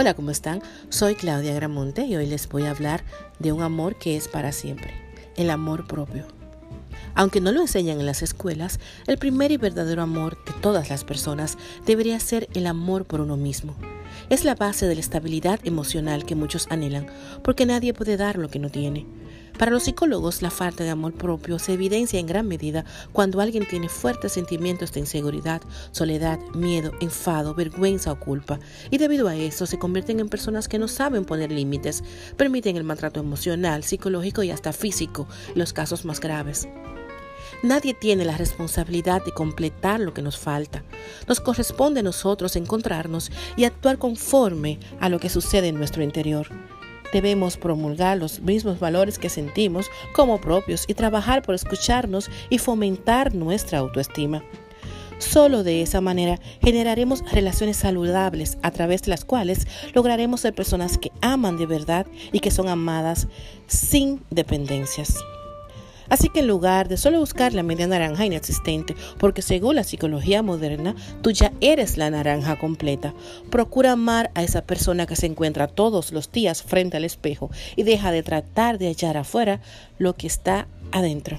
Hola, ¿cómo están? Soy Claudia Gramonte y hoy les voy a hablar de un amor que es para siempre, el amor propio. Aunque no lo enseñan en las escuelas, el primer y verdadero amor de todas las personas debería ser el amor por uno mismo. Es la base de la estabilidad emocional que muchos anhelan, porque nadie puede dar lo que no tiene. Para los psicólogos, la falta de amor propio se evidencia en gran medida cuando alguien tiene fuertes sentimientos de inseguridad, soledad, miedo, enfado, vergüenza o culpa, y debido a eso se convierten en personas que no saben poner límites, permiten el maltrato emocional, psicológico y hasta físico, los casos más graves. Nadie tiene la responsabilidad de completar lo que nos falta. Nos corresponde a nosotros encontrarnos y actuar conforme a lo que sucede en nuestro interior. Debemos promulgar los mismos valores que sentimos como propios y trabajar por escucharnos y fomentar nuestra autoestima. Solo de esa manera generaremos relaciones saludables a través de las cuales lograremos ser personas que aman de verdad y que son amadas sin dependencias. Así que en lugar de solo buscar la media naranja inexistente, porque según la psicología moderna, tú ya eres la naranja completa, procura amar a esa persona que se encuentra todos los días frente al espejo y deja de tratar de hallar afuera lo que está adentro.